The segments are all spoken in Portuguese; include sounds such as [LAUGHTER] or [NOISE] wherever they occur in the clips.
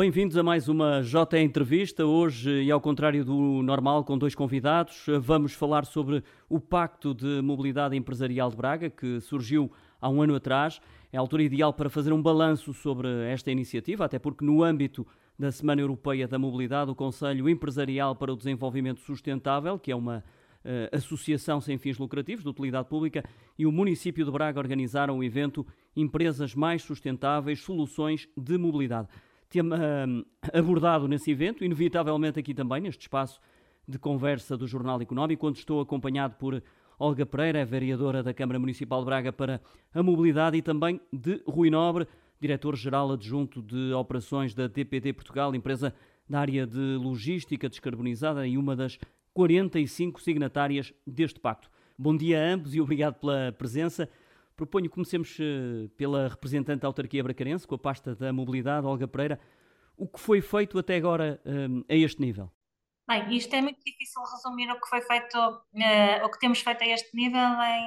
Bem-vindos a mais uma J Entrevista. Hoje, e ao contrário do normal, com dois convidados, vamos falar sobre o Pacto de Mobilidade Empresarial de Braga, que surgiu há um ano atrás. É a altura ideal para fazer um balanço sobre esta iniciativa, até porque, no âmbito da Semana Europeia da Mobilidade, o Conselho Empresarial para o Desenvolvimento Sustentável, que é uma uh, associação sem fins lucrativos de utilidade pública, e o município de Braga organizaram o evento Empresas Mais Sustentáveis Soluções de Mobilidade tema hum, abordado nesse evento, inevitavelmente aqui também, neste espaço de conversa do Jornal Económico, onde estou acompanhado por Olga Pereira, vereadora da Câmara Municipal de Braga para a Mobilidade, e também de Rui Nobre, diretor-geral adjunto de operações da DPD Portugal, empresa da área de logística descarbonizada e uma das 45 signatárias deste pacto. Bom dia a ambos e obrigado pela presença. Proponho que comecemos eh, pela representante da autarquia bracarense, com a pasta da mobilidade, Olga Pereira. O que foi feito até agora um, eh, a este nível? Bem, isto é muito difícil resumir o que foi feito, uh, o que temos feito a este nível em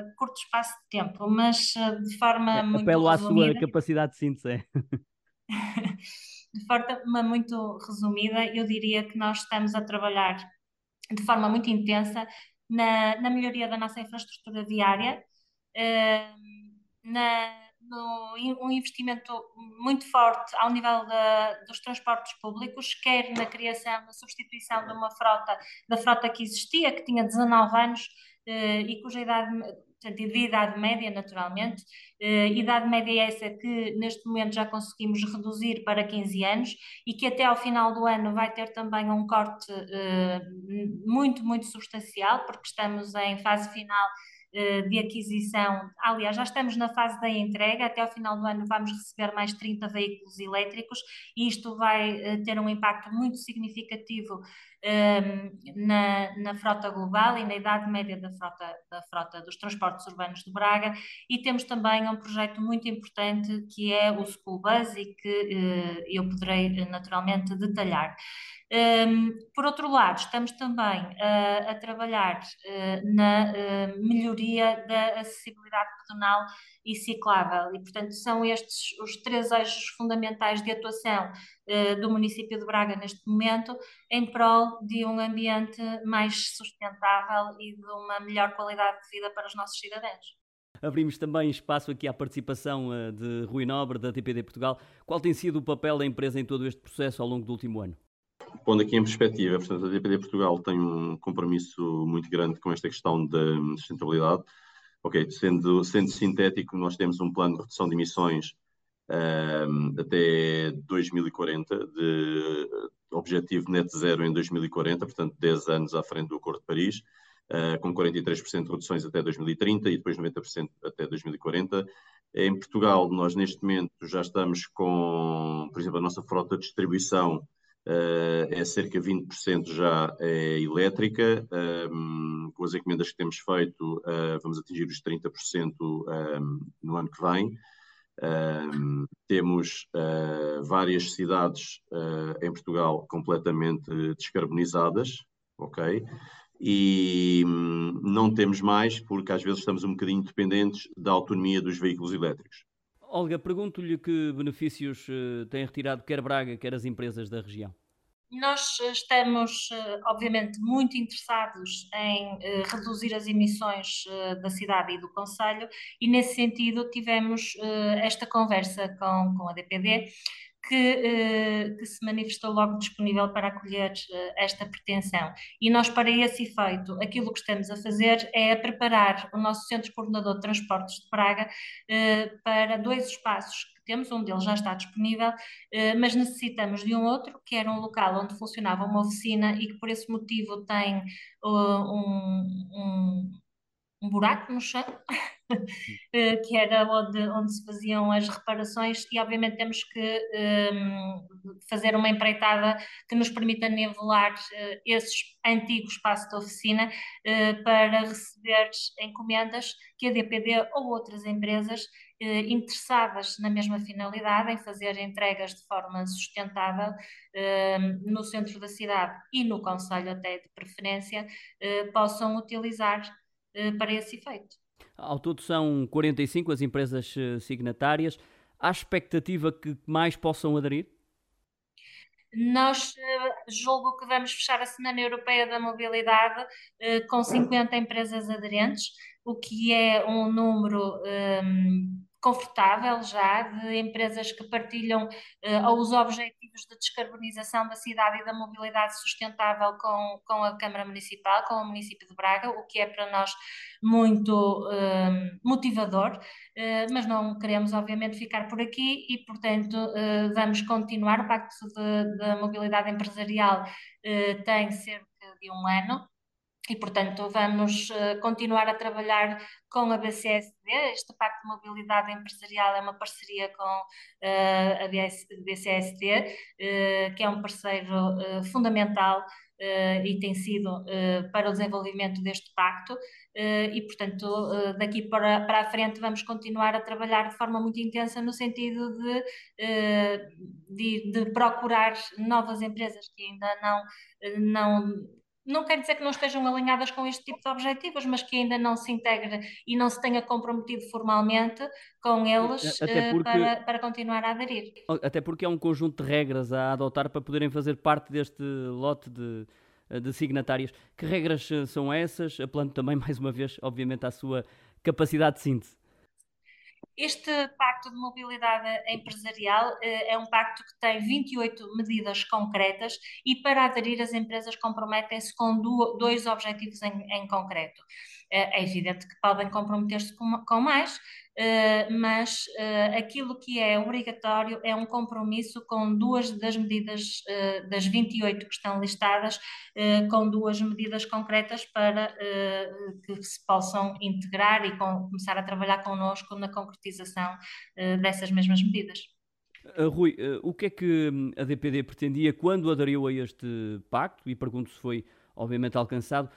uh, curto espaço de tempo, mas uh, de forma é, muito Apelo resumida. à sua capacidade de síntese. É. [LAUGHS] de forma muito resumida, eu diria que nós estamos a trabalhar de forma muito intensa na, na melhoria da nossa infraestrutura viária, na, no, um investimento muito forte ao nível dos transportes públicos, quer na criação, na substituição de uma frota, da frota que existia, que tinha 19 anos eh, e cuja idade, portanto, de idade média, naturalmente, eh, idade média essa que neste momento já conseguimos reduzir para 15 anos e que até ao final do ano vai ter também um corte eh, muito, muito substancial, porque estamos em fase final de aquisição. Aliás, já estamos na fase da entrega, até ao final do ano vamos receber mais 30 veículos elétricos e isto vai eh, ter um impacto muito significativo ehm, na, na frota global e na idade média da frota, da frota dos transportes urbanos de Braga e temos também um projeto muito importante que é o School Bus e que eh, eu poderei naturalmente detalhar. Por outro lado, estamos também a trabalhar uh, na uh, melhoria da acessibilidade pedonal e ciclável, e portanto são estes os três eixos fundamentais de atuação do município de Braga neste momento, em prol de um ambiente mais sustentável e de uma melhor qualidade de vida para os nossos cidadãos. Abrimos também espaço aqui à participação de Rui Nobre, da TPD Portugal. Qual tem sido o papel da empresa em todo este processo ao longo do último ano? Pondo aqui em perspectiva, portanto, a DPD Portugal tem um compromisso muito grande com esta questão da sustentabilidade. Ok, sendo, sendo sintético, nós temos um plano de redução de emissões um, até 2040, de objetivo net zero em 2040, portanto, 10 anos à frente do Acordo de Paris, uh, com 43% de reduções até 2030 e depois 90% até 2040. Em Portugal, nós neste momento já estamos com, por exemplo, a nossa frota de distribuição uh, é cerca de 20% já é elétrica. Um, com as encomendas que temos feito, uh, vamos atingir os 30% um, no ano que vem. Um, temos uh, várias cidades em Portugal completamente descarbonizadas, ok? E um, não temos mais, porque às vezes estamos um bocadinho dependentes da autonomia dos veículos elétricos. Olga, pergunto-lhe que benefícios uh, têm retirado quer Braga, quer as empresas da região. Nós estamos, uh, obviamente, muito interessados em reduzir as emissões da cidade e do Conselho, e nesse sentido tivemos esta conversa com, com a DPD que, eh, que, se manifestou logo disponível para acolher eh, esta pretensão. E nós, para esse efeito, aquilo que estamos a fazer é preparar o nosso Centro Coordenador de Transportes de Praga eh, para dois espaços que temos, um deles já está disponível, mas necessitamos de um outro, que era um local onde funcionava uma oficina e que por esse motivo tem um, um, um buraco no chão. [LAUGHS] [LAUGHS] Eh, que era onde, onde se faziam as reparações, e obviamente temos que um, ehm, fazer uma empreitada que nos permita nivelar uh, esse antigo espaço de oficina uh, para receber encomendas que a DPD ou outras empresas uh, interessadas na mesma finalidade, em fazer entregas de forma sustentável ehm, no centro da cidade e no Conselho até de preferência, possam utilizar para esse efeito. Ao todo são 45 as empresas eh, signatárias. Há expectativa que mais possam aderir? Nós julgo que vamos fechar a Semana Europeia da Mobilidade com 50 empresas aderentes, o que é um número um, confortável já de empresas que partilham uh, os objetivos de descarbonização da cidade e da mobilidade sustentável com, com a Câmara Municipal, com o município de Braga, o que é para nós muito uh, motivador, uh, mas não queremos obviamente ficar por aqui e portanto vamos continuar. O Pacto de Mobilidade Empresarial tem cerca de um ano, e, portanto, vamos uh, continuar a trabalhar com a BCSD. Este Pacto de Mobilidade Empresarial é uma parceria com uh, a BCSD, eh, que é um parceiro fundamental e tem sido para o desenvolvimento deste pacto. e, portanto, daqui para, para a frente vamos continuar a trabalhar de forma muito intensa no sentido de, de, de procurar novas empresas que ainda não, não não quer dizer que não estejam alinhadas com este tipo de objetivos, mas que ainda não se integre e não se tenha comprometido formalmente com eles eh, porque, para, para continuar a aderir. Até porque é um conjunto de regras a adotar para poderem fazer parte deste lote de, de signatários. Que regras eh, são essas? Apelando também, [LAUGHS] mais uma vez, obviamente, à sua capacidade de síntese. Este Pacto de Mobilidade Empresarial eh, é um pacto que tem 28 medidas concretas e para aderir as empresas comprometem-se com dois objetivos em, em concreto. Eh, é evidente que podem comprometer-se com, com mais, Uh, mas uh, aquilo que é obrigatório é um compromisso com duas das medidas, uh, das 28 que estão listadas, com duas medidas concretas para que se possam integrar e com, começar a trabalhar connosco na concretização dessas mesmas medidas. Rui, o que é que hum, a DPD pretendia quando aderiu a este pacto? E pergunto se foi, obviamente, alcançado.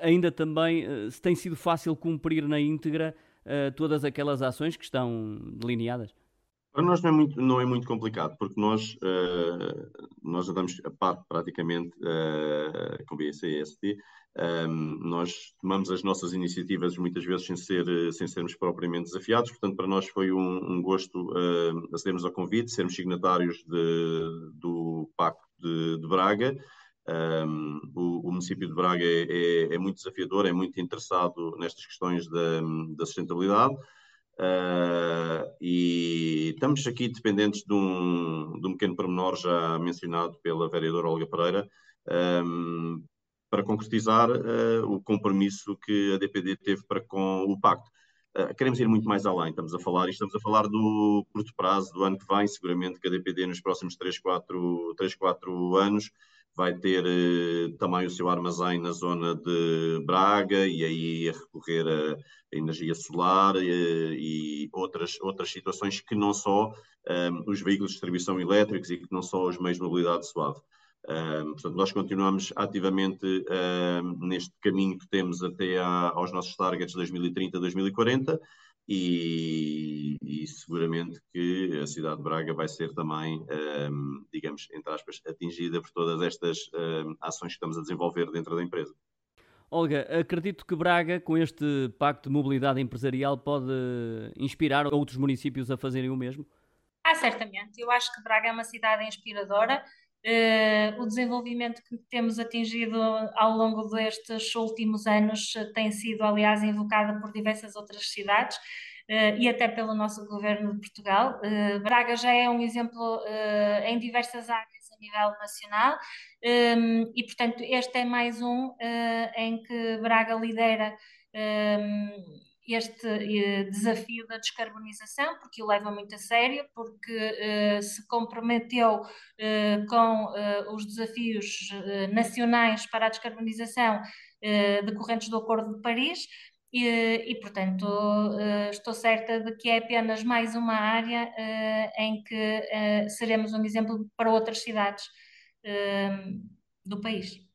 Ainda também se tem sido fácil cumprir na íntegra uh, todas aquelas ações que estão delineadas? Para nós não é muito, não é muito complicado, porque nós, uh, nós andamos a par praticamente uh, com e ST. Um, nós tomamos as nossas iniciativas muitas vezes sem, ser, sem sermos propriamente desafiados, portanto, para nós foi um, um gosto uh, acedermos ao convite, sermos signatários de, do Pacto de, de Braga. Um, o, o, município de Braga é, é, é, muito desafiador, é muito interessado nestas questões da, da sustentabilidade uh, e estamos aqui dependentes de um, de um pequeno pormenor já mencionado pela vereadora Olga Pereira um, para concretizar uh, o compromisso que a DPD teve para com o pacto. Uh, queremos ir muito mais além, estamos a falar, e estamos a falar do curto prazo, do ano que vem, seguramente que a DPD nos próximos 3, 4, 3, 4 anos vai ter eh, também o seu armazém na zona de Braga e aí a recorrer a, a energia solar eh, e, outras, outras situações que não só um, eh, os veículos de distribuição elétricos e que não só os meios de mobilidade suave. Um, portanto, nós continuamos ativamente um, neste caminho que temos até a, aos nossos targets 2030-2040 e, e, seguramente que a cidade de Braga vai ser também, um, digamos, entre aspas, atingida por todas estas um, ações que estamos a desenvolver dentro da empresa. Olga, acredito que Braga, com este Pacto de Mobilidade Empresarial, pode inspirar outros municípios a fazerem o mesmo? Ah, certamente. Eu acho que Braga é uma cidade inspiradora. Uh, o desenvolvimento que temos atingido ao longo destes últimos anos tem sido, aliás, invocado por diversas outras cidades uh, e até pelo nosso governo de Portugal. Uh, Braga já é um exemplo em diversas áreas a nível nacional um, ehm, e, portanto, este é mais um em que Braga lidera. Um, ehm, este eh, desafio da descarbonização, porque o leva muito a sério, porque eh, se comprometeu eh, com os desafios nacionais para a descarbonização decorrentes do Acordo de Paris. E, e, portanto, estou certa de que é apenas mais uma área em que seremos um exemplo para outras cidades do país.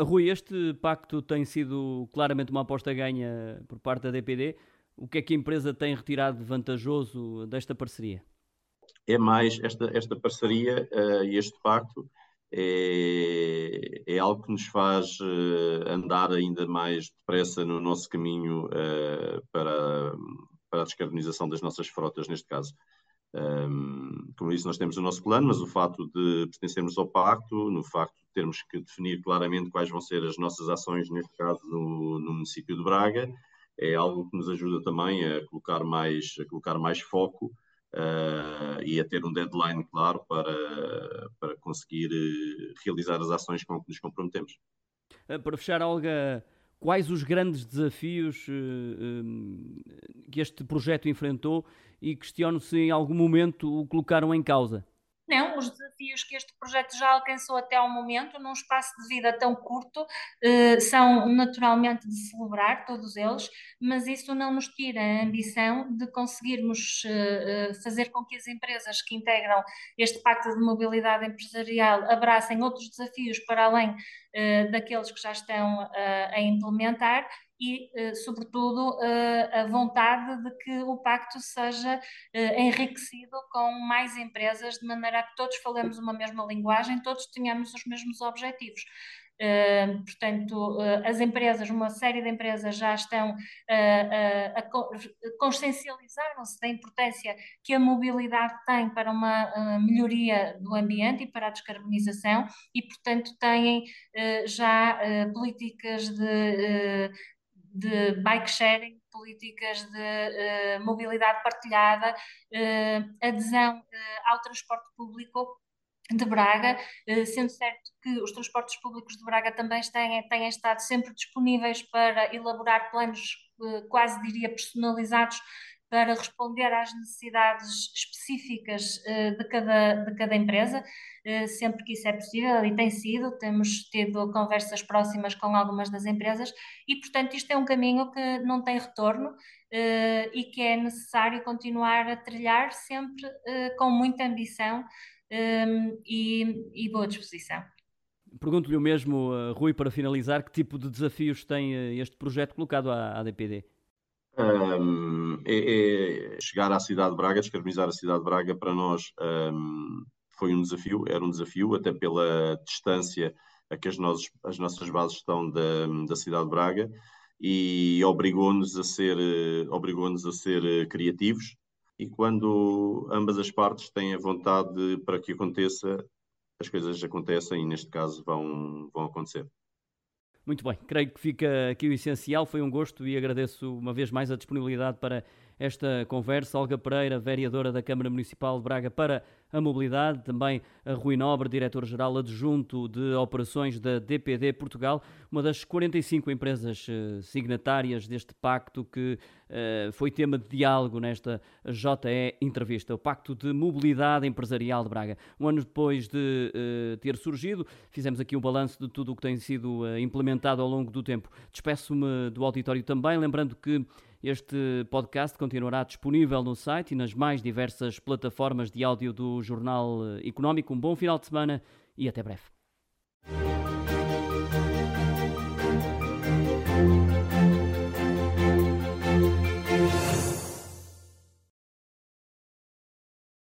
Rui, este pacto tem sido claramente uma aposta ganha por parte da DPD. O que é que a empresa tem retirado de vantajoso desta parceria? É mais esta, esta parceria uh, e este pacto é, é, algo que nos faz uh, andar ainda mais depressa no nosso caminho uh, para, para a descarbonização das nossas frotas, neste caso. Um, como disse, nós temos o nosso plano, mas o facto de pertencermos ao pacto, no facto de termos que definir claramente quais vão ser as nossas ações, neste caso no, no município de Braga, é algo que nos ajuda também a colocar mais, a colocar mais foco uh, e a ter um deadline claro para, para conseguir eh, realizar as ações com que nos comprometemos. Eh, para fechar, Olga, quais os grandes desafios que este projeto enfrentou e questiono se em algum momento o colocaram em causa? Não, os desafios que este projeto já alcançou até ao momento, num espaço de vida tão curto, eh, são naturalmente de celebrar, todos eles, mas isso não nos tira a ambição de conseguirmos eh, eh, fazer com que as empresas que integram este Pacto de Mobilidade Empresarial abracem outros desafios para além daqueles que já estão a implementar e, eh, sobretudo, eh, a vontade de que o pacto seja eh, enriquecido com mais empresas, de maneira a que todos falemos uma mesma linguagem, todos tenhamos os mesmos objetivos. Uh, portanto, uh, as empresas, uma série de empresas já estão uh, a consciencializaram-se da importância que a mobilidade tem para uma melhoria do ambiente e para a descarbonização e, portanto, têm já políticas de de bike sharing, políticas de uh, mobilidade partilhada, uh, adesão uh, ao transporte público de Braga, sendo certo que os transportes públicos de Braga também têm, têm estado sempre disponíveis para elaborar planos quase diria personalizados para responder às necessidades específicas uh, de, cada, de cada empresa, uh, sempre que isso é possível, e tem sido, temos tido conversas próximas com algumas das empresas, e portanto isto é um caminho que não tem retorno uh, e que é necessário continuar a trilhar sempre com muita ambição um, e, e boa disposição. Pergunto-lhe o mesmo, Rui, para finalizar, que tipo de desafios tem este projeto colocado à, à DPD? Um, é, é, chegar à cidade de Braga, descarbonizar a cidade de Braga, para nós um, foi um desafio, era um desafio, até pela distância a que as, as nossas bases estão da, da cidade de Braga e obrigou-nos a ser obrigou-nos a ser criativos e quando ambas as partes têm a vontade para que aconteça as coisas acontecem e neste caso vão, vão acontecer. Muito bem, creio que fica aqui o essencial. Foi um gosto e agradeço uma vez mais a disponibilidade para esta conversa. Olga Pereira, vereadora da Câmara Municipal de Braga para a Mobilidade, também a Rui Nobre, diretor-geral adjunto de operações da DPD Portugal, uma das 45 empresas eh, signatárias deste pacto que uh, foi tema de diálogo nesta JE entrevista, o Pacto de Mobilidade Empresarial de Braga. Um ano depois de uh, ter surgido, fizemos aqui um balanço de tudo o que tem sido implementado ao longo do tempo. Despeço-me do auditório também, lembrando que este podcast continuará disponível no site e nas mais diversas plataformas de áudio do Jornal Económico. Um bom final de semana e até breve.